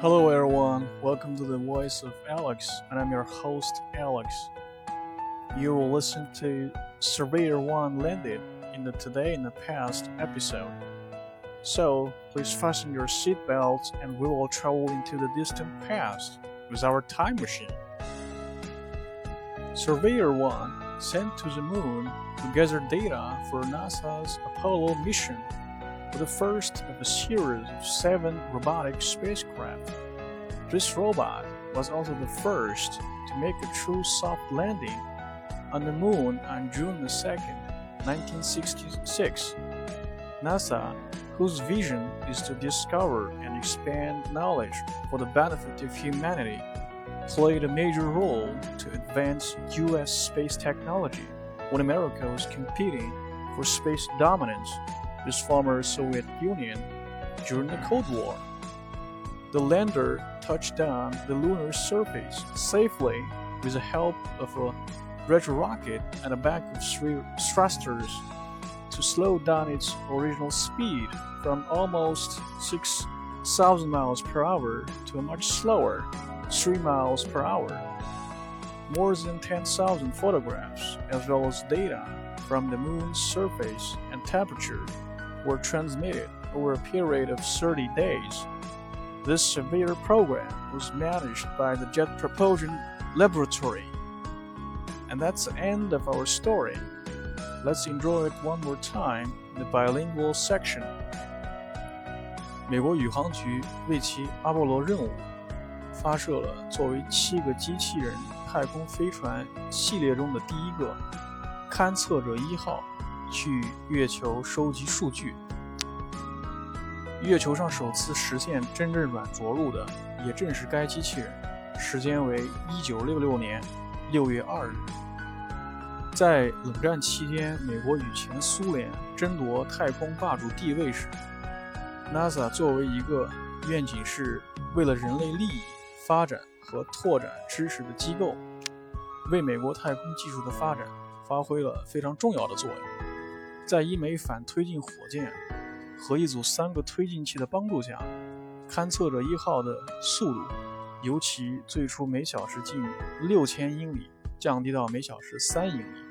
Hello, everyone. Welcome to the Voice of Alex, and I'm your host, Alex. You will listen to Surveyor 1 Landed in the Today in the Past episode. So, please fasten your seatbelts and we will travel into the distant past with our time machine. Surveyor 1 sent to the moon to gather data for NASA's Apollo mission the first of a series of seven robotic spacecraft. This robot was also the first to make a true soft landing on the moon on June 2, 1966. NASA, whose vision is to discover and expand knowledge for the benefit of humanity, played a major role to advance U.S. space technology when America was competing for space dominance with former Soviet Union during the Cold War. The lander touched down the lunar surface safely with the help of a retro rocket and a bank of thrusters to slow down its original speed from almost 6,000 miles per hour to a much slower 3 miles per hour. More than 10,000 photographs, as well as data from the moon's surface and temperature, were transmitted over a period of 30 days. This severe program was managed by the Jet Propulsion Laboratory. And that's the end of our story. Let's enjoy it one more time in the bilingual section. 美国宇航局为其阿波罗任务发射了作为七个机器人太空飞船系列中的第一个勘测者一号 去月球收集数据。月球上首次实现真正软着陆的，也正是该机器人。时间为一九六六年六月二日。在冷战期间，美国与前苏联争夺太空霸主地位时，NASA 作为一个愿景是为了人类利益发展和拓展知识的机构，为美国太空技术的发展发挥了非常重要的作用。在一枚反推进火箭和一组三个推进器的帮助下，勘测者一号的速度由其最初每小时近六千英里降低到每小时三英里，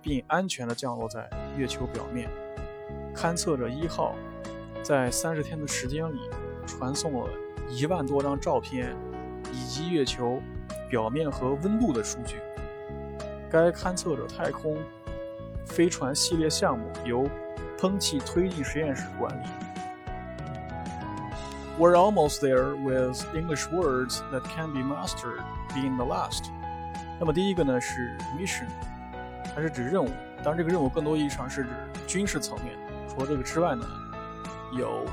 并安全地降落在月球表面。勘测者一号在三十天的时间里传送了一万多张照片以及月球表面和温度的数据。该勘测者太空。飞船系列项目由喷气推进实验室管理。We're almost there with English words that can be mastered being the last。那么第一个呢是 mission，它是指任务，当然这个任务更多意义上是指军事层面。除了这个之外呢，有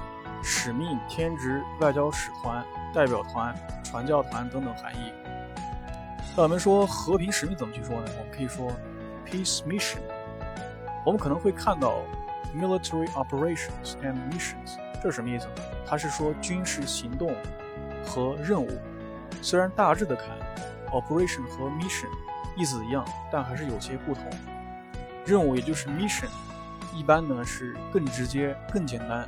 使命、天职、外交使团、代表团、传教团等等含义。那我们说和平使命怎么去说呢？我们可以说 peace mission。我们可能会看到 military operations and missions，这是什么意思呢？它是说军事行动和任务。虽然大致的看，operation 和 mission 意思一样，但还是有些不同。任务也就是 mission，一般呢是更直接、更简单；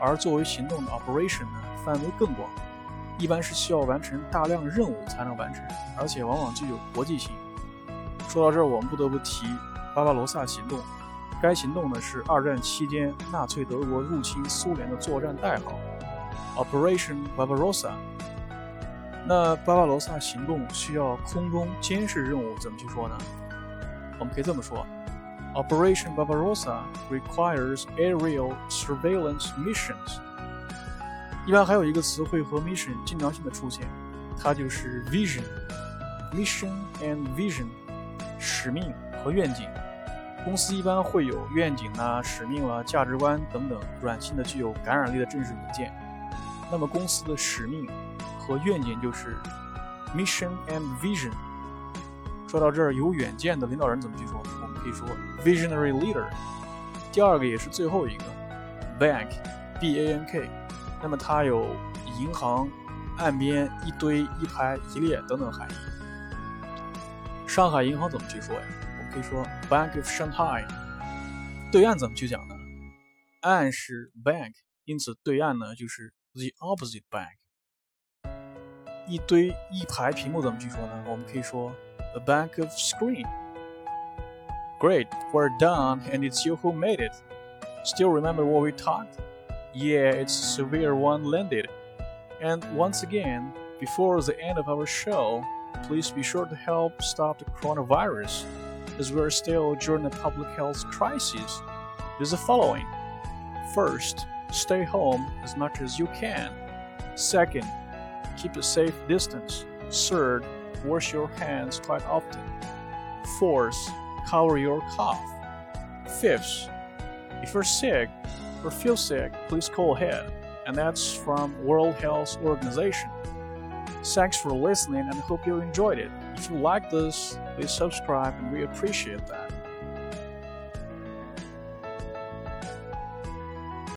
而作为行动的 operation 呢，范围更广，一般是需要完成大量任务才能完成，而且往往具有国际性。说到这儿，我们不得不提巴巴罗萨行动。该行动呢是二战期间纳粹德国入侵苏联的作战代号，Operation Barbarossa。那巴巴罗萨行动需要空中监视任务，怎么去说呢？我们可以这么说：Operation Barbarossa requires aerial surveillance missions。一般还有一个词汇和 mission 经常性的出现，它就是 vision，mission and vision，使命和愿景。公司一般会有愿景啊、使命啊、价值观等等软性的、具有感染力的正式文件。那么公司的使命和愿景就是 mission and vision。说到这儿，有远见的领导人怎么去说？我们可以说 visionary leader。第二个也是最后一个 bank，b a n k。那么它有银行、岸边一堆、一排、一列等等含义。上海银行怎么去说呀？可以说 Bank of Shanghai，对岸怎么去讲呢？岸是 bank，因此对岸呢就是 the opposite bank。 一堆一排屏幕怎么去说呢？我们可以说 a bank of screen。Great, we're done, and it's you who made it. Still remember what we talked? Yeah, it's a severe one landed. And once again, before the end of our show, please be sure to help stop the coronavirus, as we are still during a public health crisis. Is the following: First, stay home as much as you can. Second, keep a safe distance. Third, wash your hands quite often. Fourth, cover your cough. Fifth, if you're sick or feel sick, please call ahead. And that's from World Health Organization. Thanks for listening and hope you enjoyed it. If you like this, please subscribe and we appreciate that.